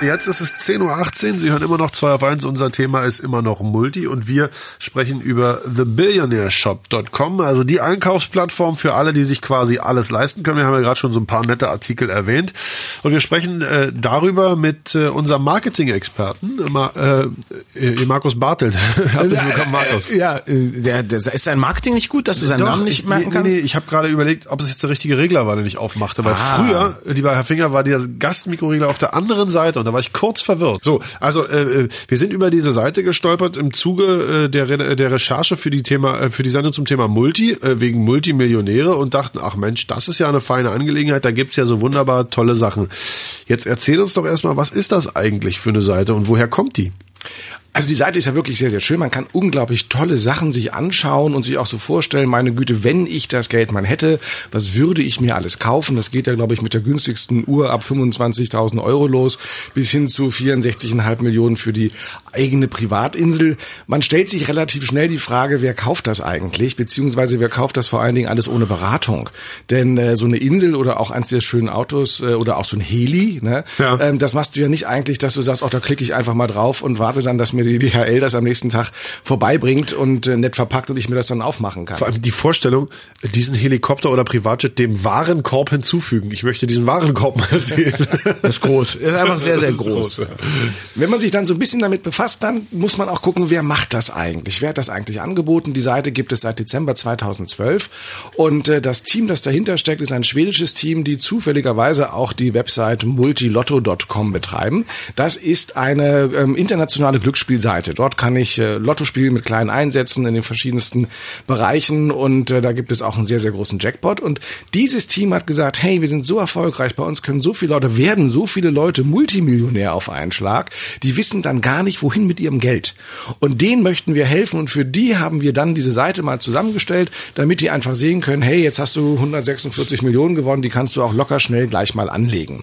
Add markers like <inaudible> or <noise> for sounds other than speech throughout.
Jetzt ist es 10.18 Uhr. Sie hören immer noch 2 auf 1. Unser Thema ist immer noch Multi und wir sprechen über thebillionaireShop.com, also die Einkaufsplattform für alle, die sich quasi alles leisten können. Wir haben ja gerade schon so ein paar nette Artikel erwähnt. Und wir sprechen äh, darüber mit äh, unserem Marketing-Experten, äh, Markus Bartelt. <laughs> Herzlich willkommen, Markus. Ja, äh, der, der, ist sein Marketing nicht gut, dass du seinen Doch, Namen nicht ich, merken nee, kannst? Nee, ich habe gerade überlegt, ob es jetzt der richtige Regler war, den ich aufmachte. Weil Ah. früher, lieber Herr Finger, war der Gastmikroregler auf der anderen Seite und da war ich kurz verwirrt. So, also äh, äh, wir sind über diese Seite gestolpert im Zuge äh, der, Re der Recherche für die Thema äh, für die Sendung zum Thema Multi äh, wegen Multimillionäre und dachten, ach Mensch, das ist ja eine feine Angelegenheit. Da gibt's ja so wunderbar tolle Sachen. Jetzt erzähl uns doch erstmal, was ist das eigentlich für eine Seite und woher kommt die? Also die Seite ist ja wirklich sehr, sehr schön. Man kann unglaublich tolle Sachen sich anschauen und sich auch so vorstellen, meine Güte, wenn ich das Geld mal hätte, was würde ich mir alles kaufen? Das geht ja, glaube ich, mit der günstigsten Uhr ab 25.000 Euro los bis hin zu 64,5 Millionen für die eigene Privatinsel. Man stellt sich relativ schnell die Frage, wer kauft das eigentlich? Beziehungsweise wer kauft das vor allen Dingen alles ohne Beratung? Denn äh, so eine Insel oder auch eins der schönen Autos äh, oder auch so ein Heli, ne? Ja. ähm, das machst du ja nicht eigentlich, dass du sagst, ach, da klicke ich einfach mal drauf und warte dann, dass mir die DHL das am nächsten Tag vorbeibringt und äh, nett verpackt und ich mir das dann aufmachen kann. Vor allem die Vorstellung, diesen Helikopter oder Privatjet dem Warenkorb hinzufügen. Ich möchte diesen Warenkorb mal <laughs> sehen. Das ist groß. Das ist einfach sehr, sehr groß. groß, ja. Wenn man sich dann so ein bisschen damit befasst, dann muss man auch gucken, wer macht das eigentlich? Wer hat das eigentlich angeboten? Die Seite gibt es seit Dezember 2012 und äh, das Team, das dahinter steckt, ist ein schwedisches Team, die zufälligerweise auch die Website multilotto.com betreiben. Das ist eine ähm, internationale Glücksspielseite. Dort kann ich äh, Lotto spielen mit kleinen Einsätzen in den verschiedensten Bereichen und äh, da gibt es auch einen sehr, sehr großen Jackpot. Und dieses Team hat gesagt, hey, wir sind so erfolgreich, bei uns können so viele Leute, werden so viele Leute Multimillionär auf einen Schlag, die wissen dann gar nicht, wohin mit ihrem Geld. Und denen möchten wir helfen und für die haben wir dann diese Seite mal zusammengestellt, damit die einfach sehen können, hey, jetzt hast du 146 Millionen gewonnen, die kannst du auch locker schnell gleich mal anlegen.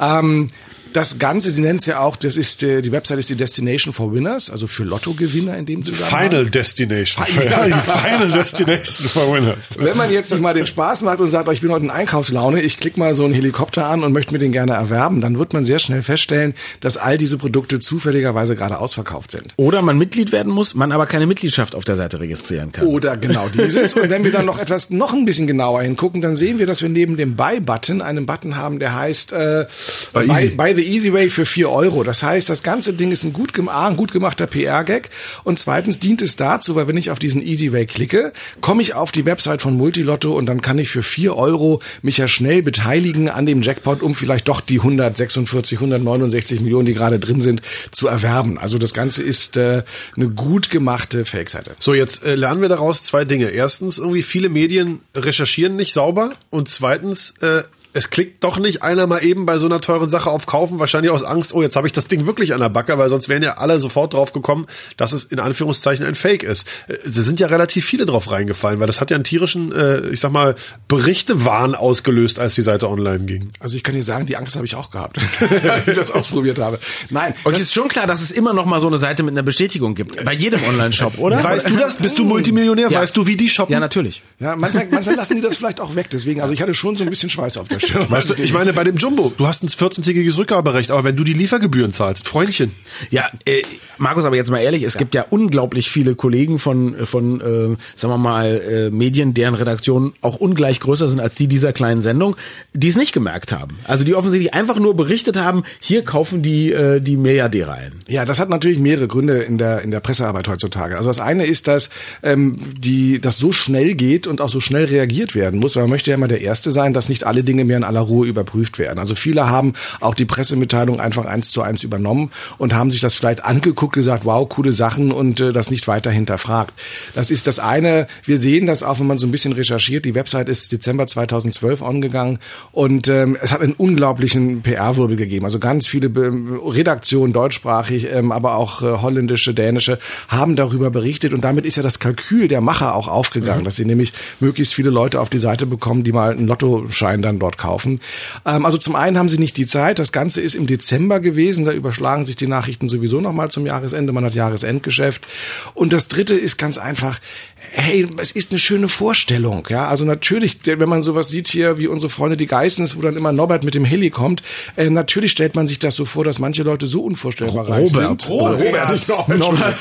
Ähm, das Ganze, Sie nennen es ja auch, das ist äh, die Website ist die Destination for Winners, also für Lottogewinner in dem Zusammenhang. Final Destination. Ja. die Final Destination for Winners. Wenn man jetzt mal den Spaß macht und sagt, oh, ich bin heute in Einkaufslaune, ich klicke mal so einen Helikopter an und möchte mir den gerne erwerben, dann wird man sehr schnell feststellen, dass all diese Produkte zufälligerweise gerade ausverkauft sind. Oder man Mitglied werden muss, man aber keine Mitgliedschaft auf der Seite registrieren kann. Oder genau dieses. Und wenn wir dann noch etwas, noch ein bisschen genauer hingucken, dann sehen wir, dass wir neben dem Buy-Button einen Button haben, der heißt äh, Buy. Buy the Easy Way für 4 Euro. Das heißt, das ganze Ding ist ein gut, ein gut gemachter PR-Gag und zweitens dient es dazu, weil wenn ich auf diesen Easy Way klicke, komme ich auf die Website von Multilotto und dann kann ich für 4 Euro mich ja schnell beteiligen an dem Jackpot, um vielleicht doch die 146, 169 Millionen, die gerade drin sind, zu erwerben. Also das Ganze ist äh, eine gut gemachte Fake-Seite. So, jetzt äh, lernen wir daraus zwei Dinge. Erstens, irgendwie viele Medien recherchieren nicht sauber und zweitens, äh, es klickt doch nicht einer mal eben bei so einer teuren Sache auf Kaufen, wahrscheinlich aus Angst, oh, jetzt habe ich das Ding wirklich an der Backe, weil sonst wären ja alle sofort drauf gekommen, dass es in Anführungszeichen ein Fake ist. Äh, Es sind ja relativ viele drauf reingefallen, weil das hat ja einen tierischen, äh, ich sag mal, Berichtewahn ausgelöst, als die Seite online ging. Also ich kann dir sagen, die Angst habe ich auch gehabt, <laughs> als ich das ausprobiert habe. Nein, Und es ist schon klar, dass es immer noch mal so eine Seite mit einer Bestätigung gibt. Bei jedem Online-Shop, oder? Weißt du das? Bist du Multimillionär? Ja. Weißt du, wie die shoppen? Ja, natürlich. ja, manchmal, manchmal lassen die das vielleicht auch weg. Deswegen, also ich hatte schon so ein bisschen Schweiß auf der Stirn. Weißt du, ich meine, bei dem Jumbo, du hast ein 14-tägiges Rückgaberecht, aber wenn du die Liefergebühren zahlst, Freundchen. Ja, äh, Markus, aber jetzt mal ehrlich, es gibt ja unglaublich viele Kollegen von, von äh, sagen wir mal, äh, Medien, deren Redaktionen auch ungleich größer sind als die dieser kleinen Sendung, die es nicht gemerkt haben. Also die offensichtlich einfach nur berichtet haben, hier kaufen die, äh, die Milliardäre ein. Ja, das hat natürlich mehrere Gründe in der in der Pressearbeit heutzutage. Also das eine ist, dass ähm, die das so schnell geht und auch so schnell reagiert werden muss. Weil man möchte ja immer der Erste sein, dass nicht alle Dinge mehr in aller Ruhe überprüft werden. Also viele haben auch die Pressemitteilung einfach eins zu eins übernommen und haben sich das vielleicht angeguckt, gesagt, wow, coole Sachen und äh, das nicht weiter hinterfragt. Das ist das eine. Wir sehen das auch, wenn man so ein bisschen recherchiert. Die Website ist Dezember 2012 angegangen und ähm, es hat einen unglaublichen PR-Wirbel gegeben. Also ganz viele Be Redaktionen, deutschsprachig, ähm, aber auch äh, holländische, dänische, haben darüber berichtet und damit ist ja das Kalkül der Macher auch aufgegangen, dass sie nämlich möglichst viele Leute auf die Seite bekommen, die mal einen Lottoschein dann dort dort kaufen. Ähm, also zum einen haben sie nicht die Zeit. Das Ganze ist im Dezember gewesen. Da überschlagen sich die Nachrichten sowieso nochmal zum Jahresende. Man hat Jahresendgeschäft. Und das dritte ist ganz einfach, hey, es ist eine schöne Vorstellung. Ja, also natürlich, wenn man sowas sieht hier, wie unsere Freunde die Geissens, wo dann immer Norbert mit dem Heli kommt, äh, natürlich stellt man sich das so vor, dass manche Leute so unvorstellbar reich sind. Robert, Robert, nicht Norbert. Norbert.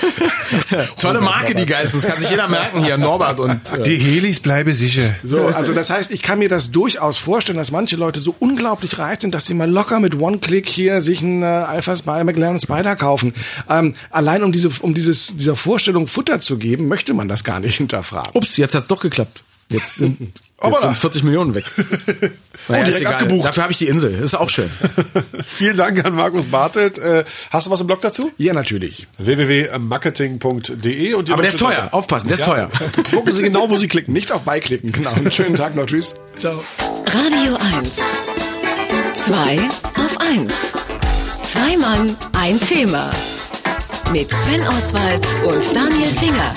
<laughs> Tolle Marke, die Geist. Das kann sich jeder merken hier. Norbert und. Äh. Die Helis bleibe sicher. So, also das heißt, ich kann mir das durchaus vorstellen, dass manche Leute so unglaublich reich sind, dass sie mal locker mit One-Click hier sich einen äh, Alpha Spy, McLaren Spider kaufen. Ähm, allein um diese, um dieses, dieser Vorstellung Futter zu geben, möchte man das gar nicht <laughs> hinterfragen. Ups, jetzt hat's doch geklappt. Jetzt sind, <laughs> jetzt sind 40 Millionen weg. <laughs> Naja, direkt ist egal. abgebucht. Dafür habe ich die Insel. Ist auch schön. <laughs> Vielen Dank an Markus Bartelt. Äh, hast du was im Blog dazu? Ja, natürlich. www.marketing.de und die Aber der ist teuer. Aufpassen, der ist teuer. <laughs> Gucken Sie genau, wo Sie klicken. Nicht auf beiklicken, genau. Einen schönen Tag noch. Tschüss. Ciao. Radio 1. Zwei auf 1. Zwei Mann, ein Thema. Mit Sven Oswald und Daniel Finger.